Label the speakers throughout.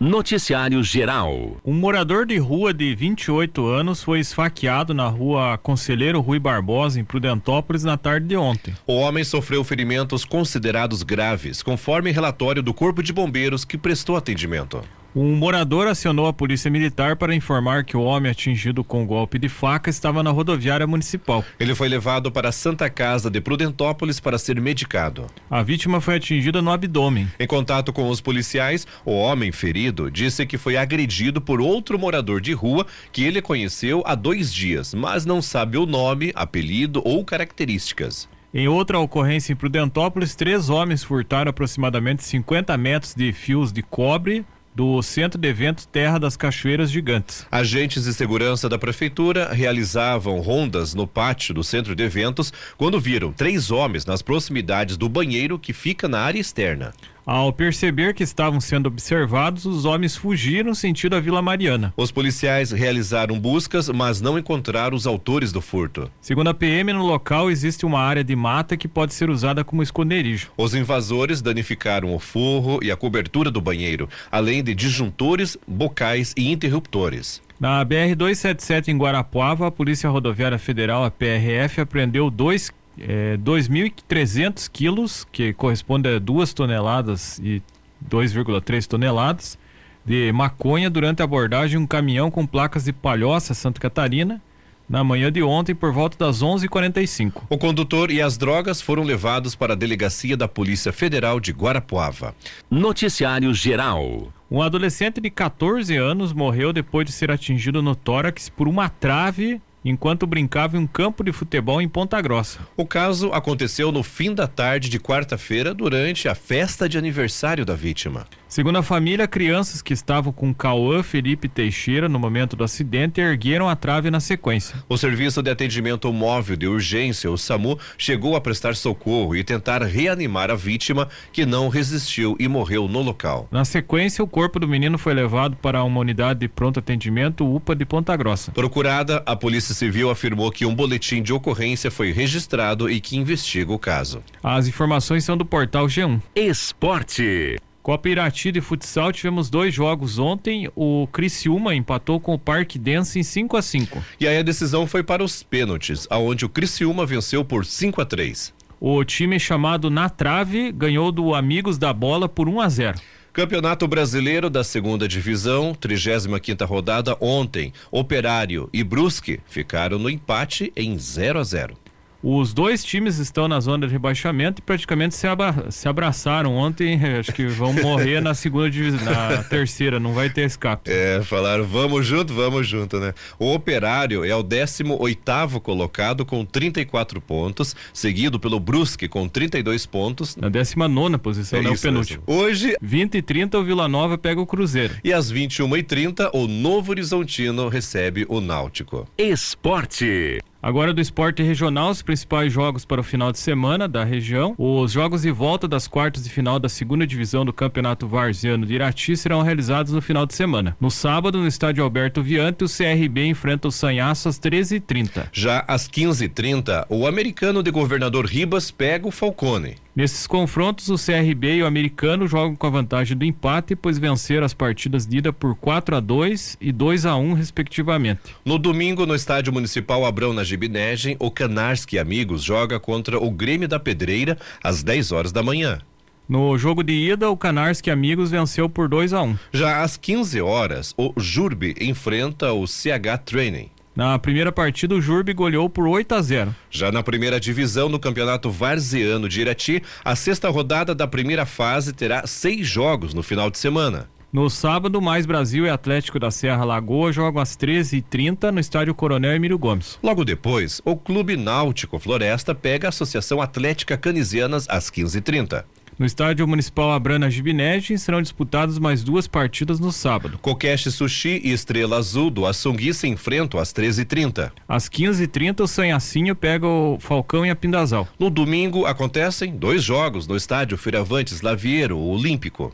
Speaker 1: Noticiário Geral.
Speaker 2: Um morador de rua de 28 anos foi esfaqueado na rua Conselheiro Rui Barbosa, em Prudentópolis, na tarde de ontem.
Speaker 3: O homem sofreu ferimentos considerados graves, conforme relatório do Corpo de Bombeiros que prestou atendimento.
Speaker 2: Um morador acionou a polícia militar para informar que o homem atingido com golpe de faca estava na rodoviária municipal.
Speaker 3: Ele foi levado para a Santa Casa de Prudentópolis para ser medicado.
Speaker 2: A vítima foi atingida no abdômen.
Speaker 3: Em contato com os policiais, o homem ferido disse que foi agredido por outro morador de rua que ele conheceu há dois dias, mas não sabe o nome, apelido ou características.
Speaker 2: Em outra ocorrência em Prudentópolis, três homens furtaram aproximadamente 50 metros de fios de cobre do Centro de Eventos Terra das Cachoeiras Gigantes.
Speaker 3: Agentes de segurança da prefeitura realizavam rondas no pátio do centro de eventos quando viram três homens nas proximidades do banheiro que fica na área externa.
Speaker 2: Ao perceber que estavam sendo observados, os homens fugiram sentido a Vila Mariana.
Speaker 3: Os policiais realizaram buscas, mas não encontraram os autores do furto.
Speaker 2: Segundo a PM, no local existe uma área de mata que pode ser usada como esconderijo.
Speaker 3: Os invasores danificaram o forro e a cobertura do banheiro, além de disjuntores, bocais e interruptores.
Speaker 2: Na BR-277 em Guarapuava, a Polícia Rodoviária Federal, a PRF, apreendeu dois é, 2.300 quilos, que corresponde a 2 toneladas e 2,3 toneladas de maconha durante a abordagem de um caminhão com placas de Palhoça, Santa Catarina, na manhã de ontem por volta das 11:45.
Speaker 3: O condutor e as drogas foram levados para a delegacia da Polícia Federal de Guarapuava.
Speaker 1: Noticiário Geral.
Speaker 2: Um adolescente de 14 anos morreu depois de ser atingido no tórax por uma trave enquanto brincava em um campo de futebol em Ponta Grossa.
Speaker 3: O caso aconteceu no fim da tarde de quarta-feira durante a festa de aniversário da vítima.
Speaker 2: Segundo a família, crianças que estavam com Cauã Felipe Teixeira no momento do acidente ergueram a trave na sequência.
Speaker 3: O Serviço de Atendimento Móvel de Urgência, o SAMU, chegou a prestar socorro e tentar reanimar a vítima, que não resistiu e morreu no local.
Speaker 2: Na sequência, o corpo do menino foi levado para uma unidade de pronto atendimento UPA de Ponta Grossa.
Speaker 3: Procurada, a Polícia Civil afirmou que um boletim de ocorrência foi registrado e que investiga o caso.
Speaker 2: As informações são do portal G1.
Speaker 1: Esporte.
Speaker 2: Copa Irati de futsal tivemos dois jogos ontem. O Criciúma empatou com o Parque Dense em 5 a 5.
Speaker 3: E aí a decisão foi para os pênaltis, aonde o Criciúma venceu por 5 a 3.
Speaker 2: O time chamado Na Trave ganhou do Amigos da Bola por 1 a 0.
Speaker 3: Campeonato Brasileiro da Segunda Divisão, 35 quinta rodada ontem. Operário e Brusque ficaram no empate em 0 a 0.
Speaker 2: Os dois times estão na zona de rebaixamento e praticamente se, abra se abraçaram ontem. Acho que vão morrer na segunda divisão, na terceira, não vai ter escape.
Speaker 3: É, falaram vamos junto, vamos junto, né? O Operário é o 18 oitavo colocado com 34 pontos, seguido pelo Brusque com 32 pontos.
Speaker 2: Na 19 nona posição, é né? Isso, o penúltimo.
Speaker 3: Hoje.
Speaker 2: 20 e 30 o Vila Nova pega o Cruzeiro.
Speaker 3: E às 21 e 30 o Novo Horizontino recebe o Náutico.
Speaker 1: Esporte.
Speaker 2: Agora do esporte regional, os principais jogos para o final de semana da região. Os jogos de volta das quartas de final da segunda divisão do Campeonato Varziano de Irati serão realizados no final de semana. No sábado, no estádio Alberto Viante, o CRB enfrenta o Sanhaço às 13h30.
Speaker 3: Já às 15h30, o americano de governador Ribas pega o Falcone.
Speaker 2: Nesses confrontos, o CRB e o americano jogam com a vantagem do empate, pois venceram as partidas de ida por 4 a 2 e 2 a 1 respectivamente.
Speaker 3: No domingo, no estádio municipal Abrão na Gibinegem, o Canarski Amigos joga contra o Grêmio da Pedreira às 10 horas da manhã.
Speaker 2: No jogo de ida, o Canarski Amigos venceu por 2 a 1.
Speaker 3: Já às 15 horas, o Jurbe enfrenta o CH Training.
Speaker 2: Na primeira partida, o Jurbe goleou por 8 a 0.
Speaker 3: Já na primeira divisão no Campeonato Varziano de Irati, a sexta rodada da primeira fase terá seis jogos no final de semana.
Speaker 2: No sábado, Mais Brasil e Atlético da Serra Lagoa jogam às 13h30 no estádio Coronel Emílio Gomes.
Speaker 3: Logo depois, o Clube Náutico Floresta pega a Associação Atlética Canisianas às 15h30.
Speaker 2: No estádio municipal Abrana Gibinete serão disputadas mais duas partidas no sábado.
Speaker 3: Kokeshi Sushi e Estrela Azul do Assungui se enfrentam às 13h30.
Speaker 2: Às 15h30 o Sanhacinho pega o Falcão e a Pindazal.
Speaker 3: No domingo acontecem dois jogos no estádio Firavantes Laviero, o Olímpico.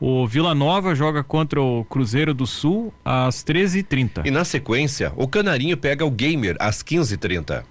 Speaker 2: O Vila Nova joga contra o Cruzeiro do Sul às 13h30.
Speaker 3: E na sequência, o Canarinho pega o Gamer às 15h30.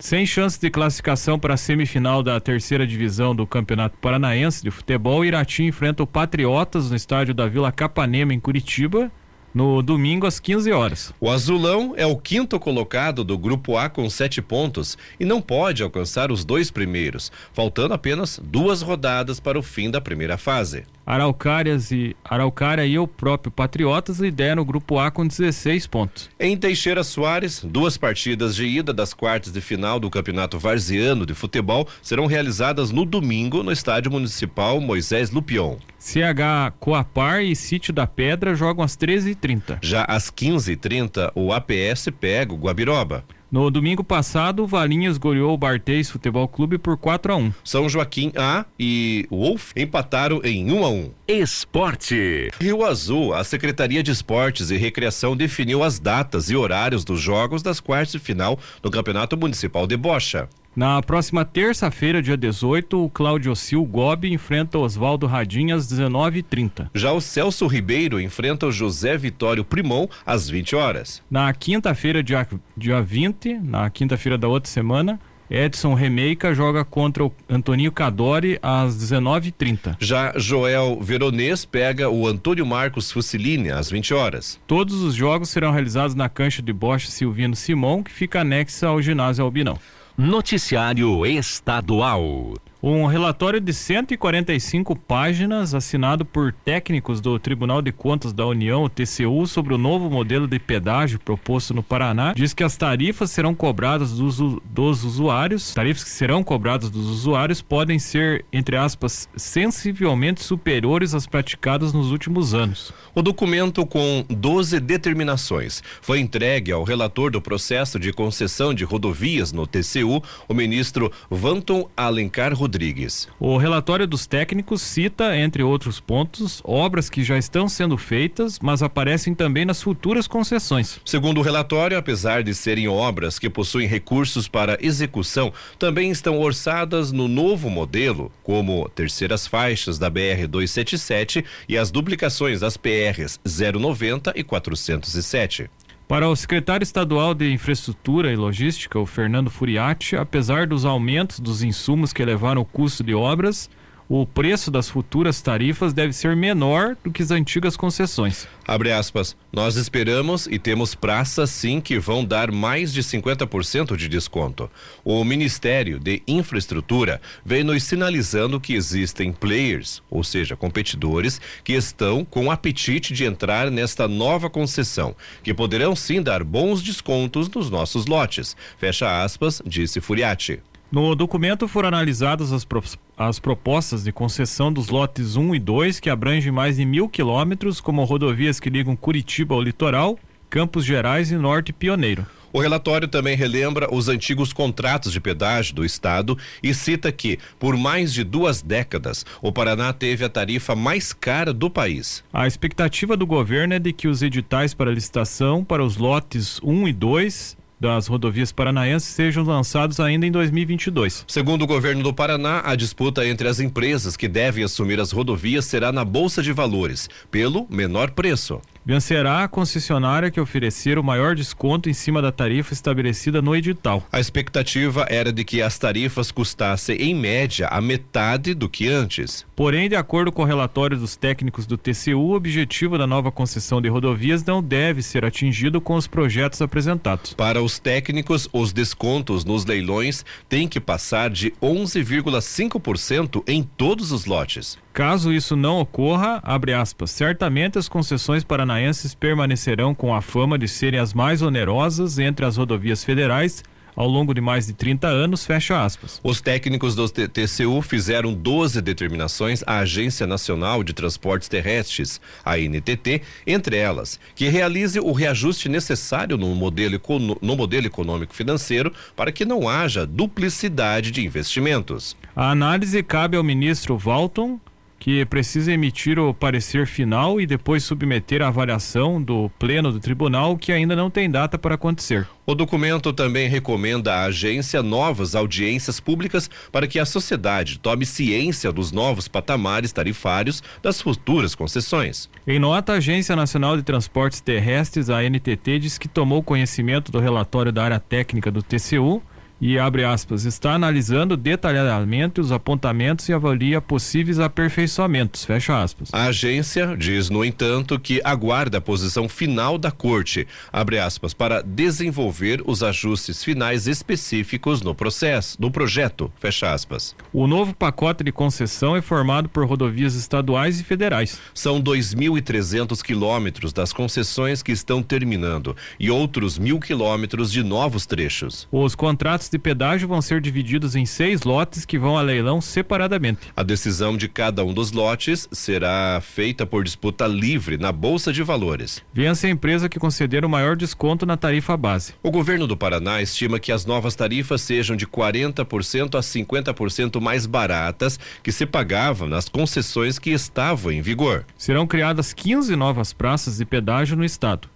Speaker 2: Sem chance de classificação para a semifinal da terceira divisão do Campeonato Paranaense de Futebol, Irati enfrenta o Patriotas no estádio da Vila Capanema, em Curitiba, no domingo às 15 horas.
Speaker 3: O Azulão é o quinto colocado do Grupo A com sete pontos e não pode alcançar os dois primeiros, faltando apenas duas rodadas para o fim da primeira fase.
Speaker 2: Araucárias e Araucária e o próprio Patriotas lideram o grupo A com 16 pontos.
Speaker 3: Em Teixeira Soares, duas partidas de ida das quartas de final do Campeonato Varziano de Futebol serão realizadas no domingo no Estádio Municipal Moisés Lupion.
Speaker 2: CH Coapar e Sítio da Pedra jogam às 13h30.
Speaker 3: Já às 15h30, o APS pega o Guabiroba.
Speaker 2: No domingo passado, o Valinhos goleou o Bartês Futebol Clube por 4 a 1.
Speaker 3: São Joaquim A e Wolf empataram em 1 a 1.
Speaker 1: Esporte.
Speaker 3: Rio Azul, a Secretaria de Esportes e Recreação definiu as datas e horários dos jogos das quartas de final do Campeonato Municipal de Bocha.
Speaker 2: Na próxima terça-feira, dia 18, o Cláudio Sil Gobi enfrenta Oswaldo Radinha às 19h30.
Speaker 3: Já o Celso Ribeiro enfrenta o José Vitório Primão às 20 horas.
Speaker 2: Na quinta-feira, dia, dia 20, na quinta-feira da outra semana, Edson Remeica joga contra o Antoninho Cadori às 19h30.
Speaker 3: Já Joel Veronês pega o Antônio Marcos Fusilini às 20 horas.
Speaker 2: Todos os jogos serão realizados na cancha de Bosch Silvino Simão, que fica anexa ao ginásio Albinão.
Speaker 1: Noticiário Estadual.
Speaker 2: Um relatório de 145 páginas, assinado por técnicos do Tribunal de Contas da União, o TCU, sobre o novo modelo de pedágio proposto no Paraná, diz que as tarifas serão cobradas dos, dos usuários, tarifas que serão cobradas dos usuários podem ser, entre aspas, sensivelmente superiores às praticadas nos últimos anos.
Speaker 3: O documento com 12 determinações foi entregue ao relator do processo de concessão de rodovias no TCU, o ministro Vanton Alencar Rodrigues Rodrigues.
Speaker 2: O relatório dos técnicos cita, entre outros pontos, obras que já estão sendo feitas, mas aparecem também nas futuras concessões.
Speaker 3: Segundo o relatório, apesar de serem obras que possuem recursos para execução, também estão orçadas no novo modelo, como terceiras faixas da BR 277 e as duplicações das PRs 090 e 407.
Speaker 2: Para o secretário estadual de Infraestrutura e Logística, o Fernando Furiati, apesar dos aumentos dos insumos que elevaram o custo de obras, o preço das futuras tarifas deve ser menor do que as antigas concessões.
Speaker 3: Abre aspas. Nós esperamos e temos praças sim que vão dar mais de 50% de desconto. O Ministério de Infraestrutura vem nos sinalizando que existem players, ou seja, competidores, que estão com apetite de entrar nesta nova concessão, que poderão sim dar bons descontos nos nossos lotes. Fecha aspas, disse Furiati.
Speaker 2: No documento foram analisadas as, pro, as propostas de concessão dos lotes 1 e 2, que abrangem mais de mil quilômetros, como rodovias que ligam Curitiba ao litoral, Campos Gerais e Norte Pioneiro.
Speaker 3: O relatório também relembra os antigos contratos de pedágio do Estado e cita que, por mais de duas décadas, o Paraná teve a tarifa mais cara do país.
Speaker 2: A expectativa do governo é de que os editais para licitação para os lotes 1 e 2 das rodovias paranaenses sejam lançados ainda em 2022.
Speaker 3: Segundo o governo do Paraná, a disputa entre as empresas que devem assumir as rodovias será na Bolsa de Valores, pelo menor preço.
Speaker 2: Vencerá a concessionária que oferecer o maior desconto em cima da tarifa estabelecida no edital.
Speaker 3: A expectativa era de que as tarifas custassem, em média, a metade do que antes.
Speaker 2: Porém, de acordo com o relatório dos técnicos do TCU, o objetivo da nova concessão de rodovias não deve ser atingido com os projetos apresentados.
Speaker 3: Para os técnicos, os descontos nos leilões têm que passar de 11,5% em todos os lotes.
Speaker 2: Caso isso não ocorra, abre aspas, certamente as concessões paranaenses permanecerão com a fama de serem as mais onerosas entre as rodovias federais ao longo de mais de 30 anos, fecha aspas.
Speaker 3: Os técnicos do TCU fizeram 12 determinações à Agência Nacional de Transportes Terrestres, a NTT, entre elas, que realize o reajuste necessário no modelo, no modelo econômico financeiro para que não haja duplicidade de investimentos.
Speaker 2: A análise cabe ao ministro Walton, que precisa emitir o parecer final e depois submeter a avaliação do pleno do tribunal, que ainda não tem data para acontecer.
Speaker 3: O documento também recomenda à agência novas audiências públicas para que a sociedade tome ciência dos novos patamares tarifários das futuras concessões.
Speaker 2: Em nota, a Agência Nacional de Transportes Terrestres, a NTT, diz que tomou conhecimento do relatório da área técnica do TCU e abre aspas, está analisando detalhadamente os apontamentos e avalia possíveis aperfeiçoamentos, fecha aspas.
Speaker 3: A agência diz, no entanto, que aguarda a posição final da corte, abre aspas, para desenvolver os ajustes finais específicos no processo, no projeto, fecha aspas.
Speaker 2: O novo pacote de concessão é formado por rodovias estaduais e federais.
Speaker 3: São 2.300 quilômetros das concessões que estão terminando e outros mil quilômetros de novos trechos.
Speaker 2: Os contratos de pedágio vão ser divididos em seis lotes que vão a leilão separadamente.
Speaker 3: A decisão de cada um dos lotes será feita por disputa livre na Bolsa de Valores.
Speaker 2: Vence a empresa que conceder o maior desconto na tarifa base.
Speaker 3: O governo do Paraná estima que as novas tarifas sejam de 40% a 50% mais baratas que se pagavam nas concessões que estavam em vigor.
Speaker 2: Serão criadas 15 novas praças de pedágio no estado.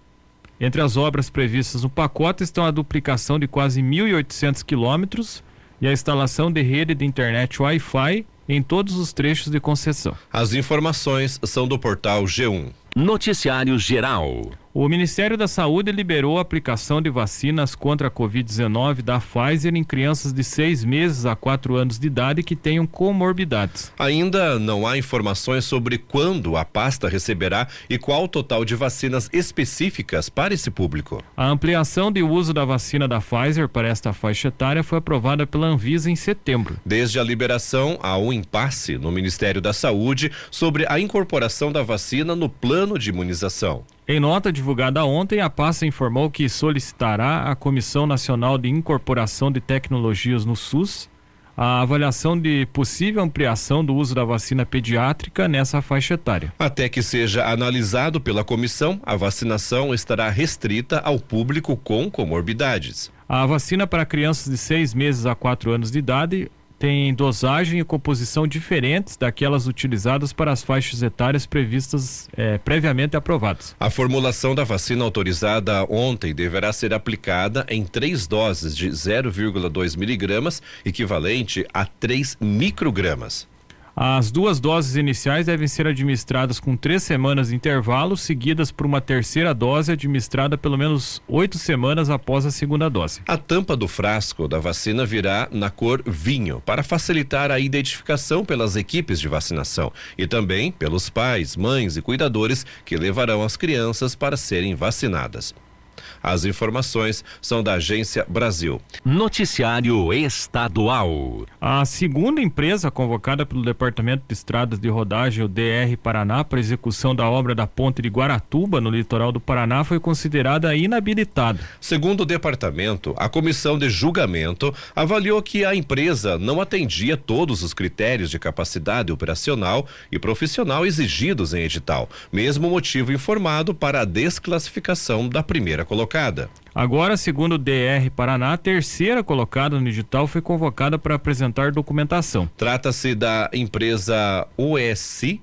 Speaker 2: Entre as obras previstas no pacote estão a duplicação de quase 1.800 quilômetros e a instalação de rede de internet Wi-Fi em todos os trechos de concessão.
Speaker 3: As informações são do portal G1.
Speaker 1: Noticiário Geral.
Speaker 2: O Ministério da Saúde liberou a aplicação de vacinas contra a Covid-19 da Pfizer em crianças de seis meses a quatro anos de idade que tenham comorbidades.
Speaker 3: Ainda não há informações sobre quando a pasta receberá e qual o total de vacinas específicas para esse público.
Speaker 2: A ampliação de uso da vacina da Pfizer para esta faixa etária foi aprovada pela Anvisa em setembro.
Speaker 3: Desde a liberação, há um impasse no Ministério da Saúde sobre a incorporação da vacina no plano de imunização.
Speaker 2: Em nota divulgada ontem, a pasta informou que solicitará à Comissão Nacional de Incorporação de Tecnologias no SUS a avaliação de possível ampliação do uso da vacina pediátrica nessa faixa etária.
Speaker 3: Até que seja analisado pela comissão, a vacinação estará restrita ao público com comorbidades.
Speaker 2: A vacina para crianças de seis meses a quatro anos de idade tem dosagem e composição diferentes daquelas utilizadas para as faixas etárias previstas eh, previamente aprovadas.
Speaker 3: A formulação da vacina autorizada ontem deverá ser aplicada em três doses de 0,2 miligramas, equivalente a 3 microgramas.
Speaker 2: As duas doses iniciais devem ser administradas com três semanas de intervalo, seguidas por uma terceira dose administrada pelo menos oito semanas após a segunda dose.
Speaker 3: A tampa do frasco da vacina virá na cor vinho, para facilitar a identificação pelas equipes de vacinação e também pelos pais, mães e cuidadores que levarão as crianças para serem vacinadas. As informações são da Agência Brasil.
Speaker 1: Noticiário Estadual.
Speaker 2: A segunda empresa convocada pelo Departamento de Estradas de Rodagem, o DR Paraná, para execução da obra da ponte de Guaratuba, no litoral do Paraná, foi considerada inabilitada.
Speaker 3: Segundo o departamento, a comissão de julgamento avaliou que a empresa não atendia todos os critérios de capacidade operacional e profissional exigidos em edital, mesmo motivo informado para a desclassificação da primeira colocada.
Speaker 2: Agora, segundo o DR Paraná, a terceira colocada no edital foi convocada para apresentar documentação.
Speaker 3: Trata-se da empresa OSI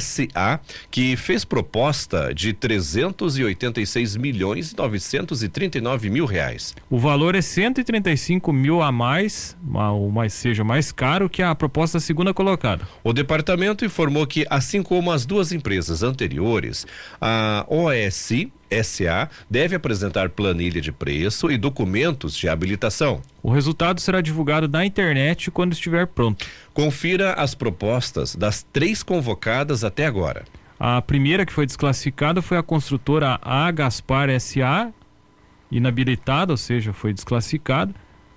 Speaker 3: SA, que fez proposta de 386 milhões e 939 mil reais.
Speaker 2: O valor é 135 mil a mais, ou mais seja, mais caro que a proposta segunda colocada.
Speaker 3: O departamento informou que, assim como as duas empresas anteriores, a OSI SA deve apresentar planilha de preço e documentos de habilitação.
Speaker 2: O resultado será divulgado na internet quando estiver pronto.
Speaker 3: Confira as propostas das três convocadas até agora.
Speaker 2: A primeira que foi desclassificada foi a construtora A Gaspar SA, inabilitada, ou seja, foi desclassificada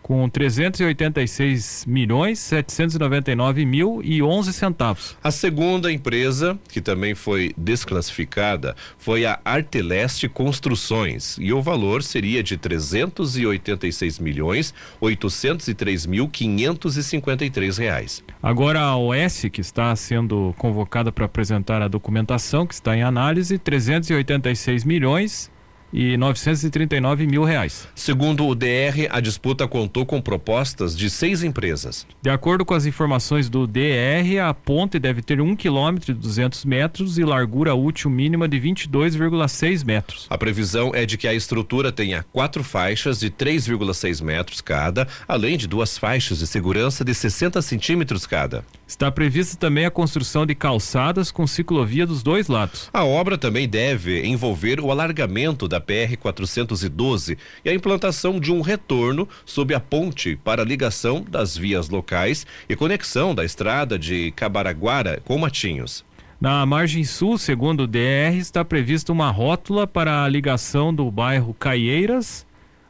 Speaker 2: com 386 milhões 799 mil e 11 centavos.
Speaker 3: A segunda empresa, que também foi desclassificada, foi a Arteleste Construções e o valor seria de 386 milhões 803 mil 553 reais.
Speaker 2: Agora a OS, que está sendo convocada para apresentar a documentação, que está em análise, 386 milhões e 939 mil reais.
Speaker 3: Segundo o DR, a disputa contou com propostas de seis empresas.
Speaker 2: De acordo com as informações do DR, a ponte deve ter um quilômetro e 200 metros e largura útil mínima de 22,6 metros.
Speaker 3: A previsão é de que a estrutura tenha quatro faixas de 3,6 metros cada, além de duas faixas de segurança de 60 centímetros cada.
Speaker 2: Está prevista também a construção de calçadas com ciclovia dos dois lados.
Speaker 3: A obra também deve envolver o alargamento da da PR 412 e a implantação de um retorno sob a ponte para ligação das vias locais e conexão da estrada de Cabaraguara com Matinhos.
Speaker 2: Na margem sul, segundo o DR, está prevista uma rótula para a ligação do bairro Caieiras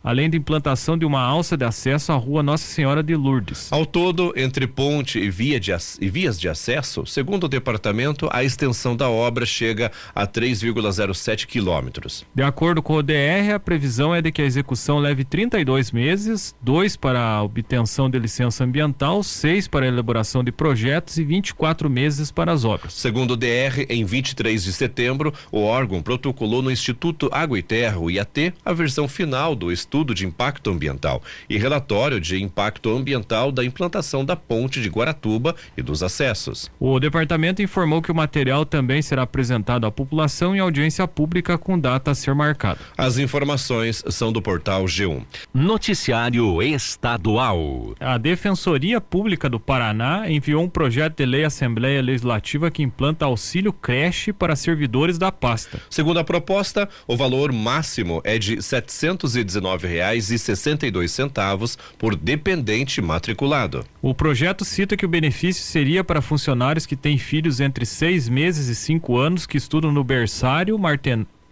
Speaker 2: além da implantação de uma alça de acesso à rua Nossa Senhora de Lourdes.
Speaker 3: Ao todo, entre ponte e, via de, e vias de acesso, segundo o departamento, a extensão da obra chega a 3,07 quilômetros.
Speaker 2: De acordo com o DR, a previsão é de que a execução leve 32 meses, dois para a obtenção de licença ambiental, seis para a elaboração de projetos e 24 meses para as obras.
Speaker 3: Segundo o DR, em 23 de setembro, o órgão protocolou no Instituto Água e Terra, o IAT, a versão final do estudo estudo de impacto ambiental e relatório de impacto ambiental da implantação da ponte de Guaratuba e dos acessos.
Speaker 2: O departamento informou que o material também será apresentado à população em audiência pública com data a ser marcada.
Speaker 3: As informações são do portal G1.
Speaker 1: Noticiário Estadual.
Speaker 2: A Defensoria Pública do Paraná enviou um projeto de lei à Assembleia Legislativa que implanta auxílio creche para servidores da pasta.
Speaker 3: Segundo a proposta, o valor máximo é de R$ 719 reais e sessenta e dois centavos por dependente matriculado.
Speaker 2: O projeto cita que o benefício seria para funcionários que têm filhos entre seis meses e cinco anos que estudam no berçário,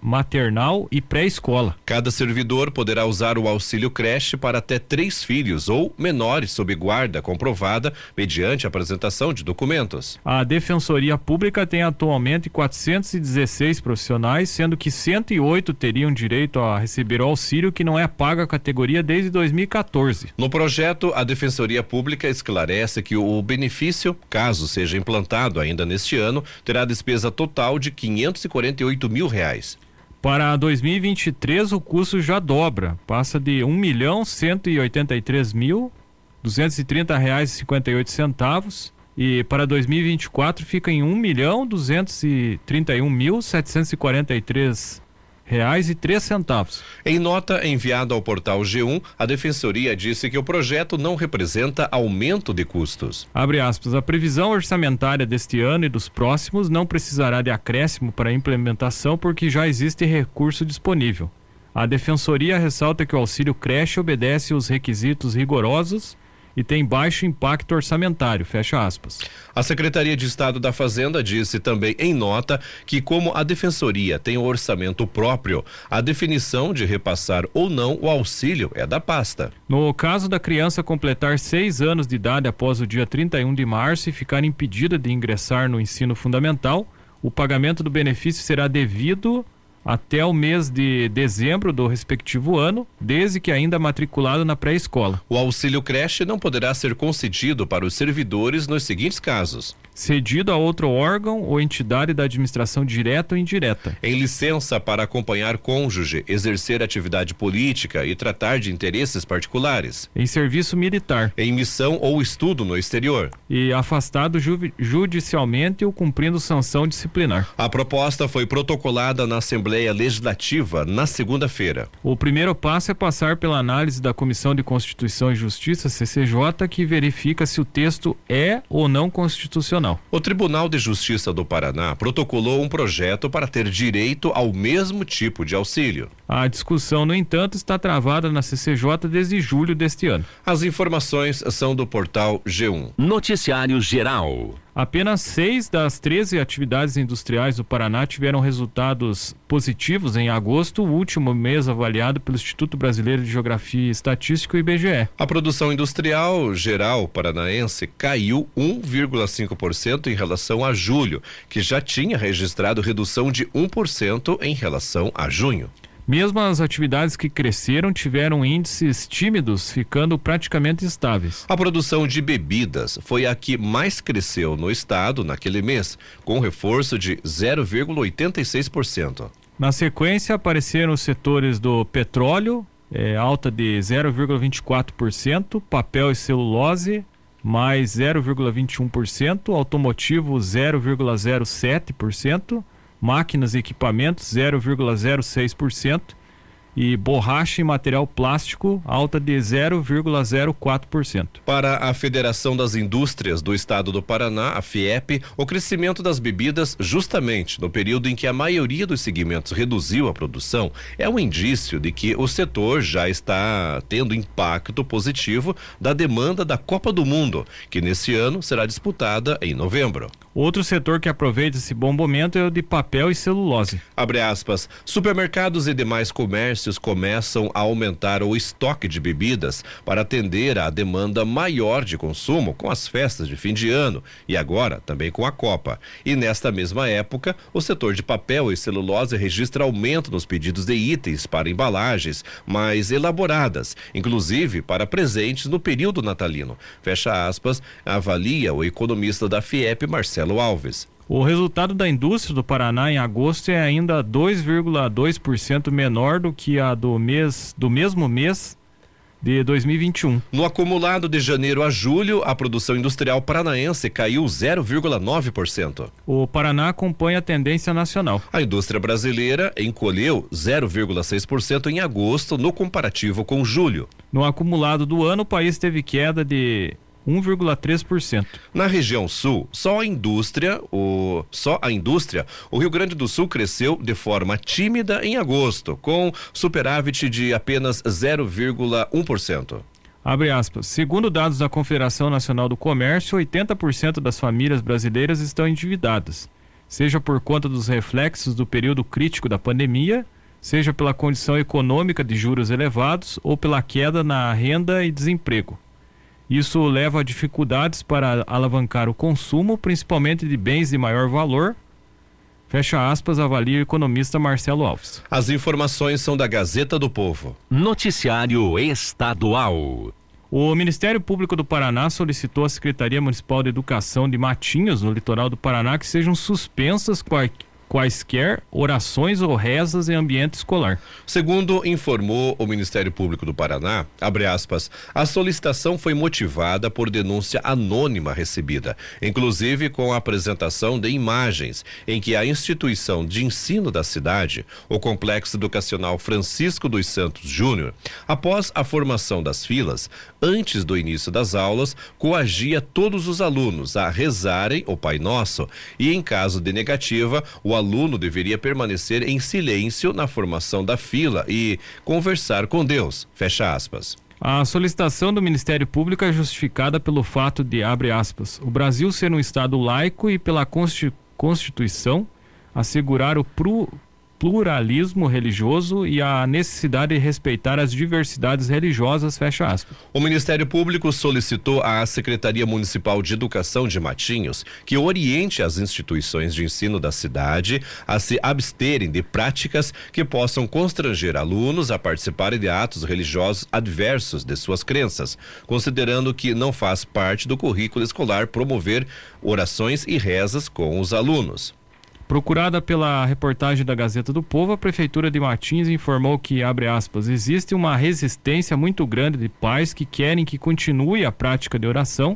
Speaker 2: maternal e pré-escola.
Speaker 3: Cada servidor poderá usar o auxílio creche para até três filhos ou menores sob guarda comprovada mediante apresentação de documentos.
Speaker 2: A Defensoria Pública tem atualmente 416 profissionais, sendo que 108 teriam direito a receber o auxílio que não é pago à categoria desde 2014.
Speaker 3: No projeto, a Defensoria Pública esclarece que o benefício, caso seja implantado ainda neste ano, terá despesa total de 548 mil reais.
Speaker 2: Para 2023, o custo já dobra, passa de um milhão cento e oitenta e três mil duzentos e trinta reais e cinquenta e oito centavos. E para 2024 fica em um milhão duzentos e trinta e um mil setecentos e quarenta e três reais e três centavos.
Speaker 3: Em nota enviada ao portal G1, a Defensoria disse que o projeto não representa aumento de custos.
Speaker 2: Abre aspas, a previsão orçamentária deste ano e dos próximos não precisará de acréscimo para a implementação porque já existe recurso disponível. A Defensoria ressalta que o auxílio creche obedece os requisitos rigorosos e tem baixo impacto orçamentário, fecha aspas.
Speaker 3: A Secretaria de Estado da Fazenda disse também em nota que como a Defensoria tem o orçamento próprio, a definição de repassar ou não o auxílio é da pasta.
Speaker 2: No caso da criança completar seis anos de idade após o dia 31 de março e ficar impedida de ingressar no ensino fundamental, o pagamento do benefício será devido até o mês de dezembro do respectivo ano, desde que ainda matriculado na pré-escola.
Speaker 3: O auxílio creche não poderá ser concedido para os servidores nos seguintes casos:
Speaker 2: cedido a outro órgão ou entidade da administração direta ou indireta.
Speaker 3: Em licença para acompanhar cônjuge, exercer atividade política e tratar de interesses particulares.
Speaker 2: Em serviço militar.
Speaker 3: Em missão ou estudo no exterior.
Speaker 2: E afastado ju judicialmente ou cumprindo sanção disciplinar.
Speaker 3: A proposta foi protocolada na Assembleia Legislativa na segunda-feira.
Speaker 2: O primeiro passo é passar pela análise da Comissão de Constituição e Justiça, CCJ, que verifica se o texto é ou não constitucional.
Speaker 3: O Tribunal de Justiça do Paraná protocolou um projeto para ter direito ao mesmo tipo de auxílio.
Speaker 2: A discussão, no entanto, está travada na CCJ desde julho deste ano.
Speaker 3: As informações são do portal G1.
Speaker 1: Noticiário Geral.
Speaker 2: Apenas seis das 13 atividades industriais do Paraná tiveram resultados positivos em agosto, o último mês avaliado pelo Instituto Brasileiro de Geografia e Estatística, IBGE.
Speaker 3: A produção industrial geral paranaense caiu 1,5% em relação a julho, que já tinha registrado redução de 1% em relação a junho.
Speaker 2: Mesmo as atividades que cresceram tiveram índices tímidos, ficando praticamente estáveis.
Speaker 3: A produção de bebidas foi a que mais cresceu no estado naquele mês, com reforço de 0,86%.
Speaker 2: Na sequência, apareceram os setores do petróleo, é, alta de 0,24%, papel e celulose, mais 0,21%, automotivo 0,07%, máquinas e equipamentos 0,06% e borracha e material plástico alta de 0,04%.
Speaker 3: Para a Federação das Indústrias do Estado do Paraná, a FIEP, o crescimento das bebidas, justamente no período em que a maioria dos segmentos reduziu a produção, é um indício de que o setor já está tendo impacto positivo da demanda da Copa do Mundo, que nesse ano será disputada em novembro.
Speaker 2: Outro setor que aproveita esse bom momento é o de papel e celulose.
Speaker 3: Abre aspas. Supermercados e demais comércios começam a aumentar o estoque de bebidas para atender à demanda maior de consumo com as festas de fim de ano e agora também com a Copa. E nesta mesma época, o setor de papel e celulose registra aumento nos pedidos de itens para embalagens mais elaboradas, inclusive para presentes no período natalino. Fecha aspas, avalia o economista da FIEP, Marcelo Marcelo Alves.
Speaker 2: O resultado da indústria do Paraná em agosto é ainda 2,2% menor do que a do mês do mesmo mês de 2021.
Speaker 3: No acumulado de janeiro a julho, a produção industrial paranaense caiu 0,9%.
Speaker 2: O Paraná acompanha a tendência nacional.
Speaker 3: A indústria brasileira encolheu 0,6% em agosto no comparativo com julho.
Speaker 2: No acumulado do ano, o país teve queda de 1,3%.
Speaker 3: Na região sul, só a indústria, o só a indústria, o Rio Grande do Sul cresceu de forma tímida em agosto, com superávit de apenas 0,1%.
Speaker 2: Abre aspas. Segundo dados da Confederação Nacional do Comércio, 80% das famílias brasileiras estão endividadas, seja por conta dos reflexos do período crítico da pandemia, seja pela condição econômica de juros elevados ou pela queda na renda e desemprego. Isso leva a dificuldades para alavancar o consumo, principalmente de bens de maior valor. Fecha aspas, avalia o economista Marcelo Alves.
Speaker 3: As informações são da Gazeta do Povo.
Speaker 1: Noticiário Estadual.
Speaker 2: O Ministério Público do Paraná solicitou à Secretaria Municipal de Educação de Matinhos, no litoral do Paraná, que sejam suspensas quaisquer orações ou rezas em ambiente escolar.
Speaker 3: Segundo informou o Ministério Público do Paraná, aspas, a solicitação foi motivada por denúncia anônima recebida, inclusive com a apresentação de imagens em que a instituição de ensino da cidade, o Complexo Educacional Francisco dos Santos Júnior, após a formação das filas, antes do início das aulas, coagia todos os alunos a rezarem o Pai Nosso e, em caso de negativa, o aluno deveria permanecer em silêncio na formação da fila e conversar com Deus. Fecha aspas.
Speaker 2: A solicitação do Ministério Público é justificada pelo fato de, abre aspas, o Brasil ser um Estado laico e pela Constituição assegurar o pluralismo religioso e a necessidade de respeitar as diversidades religiosas, fecha aspas.
Speaker 3: O Ministério Público solicitou à Secretaria Municipal de Educação de Matinhos que oriente as instituições de ensino da cidade a se absterem de práticas que possam constranger alunos a participarem de atos religiosos adversos de suas crenças, considerando que não faz parte do currículo escolar promover orações e rezas com os alunos.
Speaker 2: Procurada pela reportagem da Gazeta do Povo, a Prefeitura de Martins informou que, abre aspas, existe uma resistência muito grande de pais que querem que continue a prática de oração,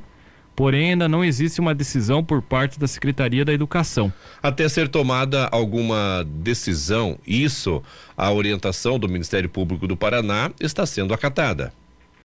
Speaker 2: porém ainda não existe uma decisão por parte da Secretaria da Educação.
Speaker 3: Até ser tomada alguma decisão, isso, a orientação do Ministério Público do Paraná está sendo acatada.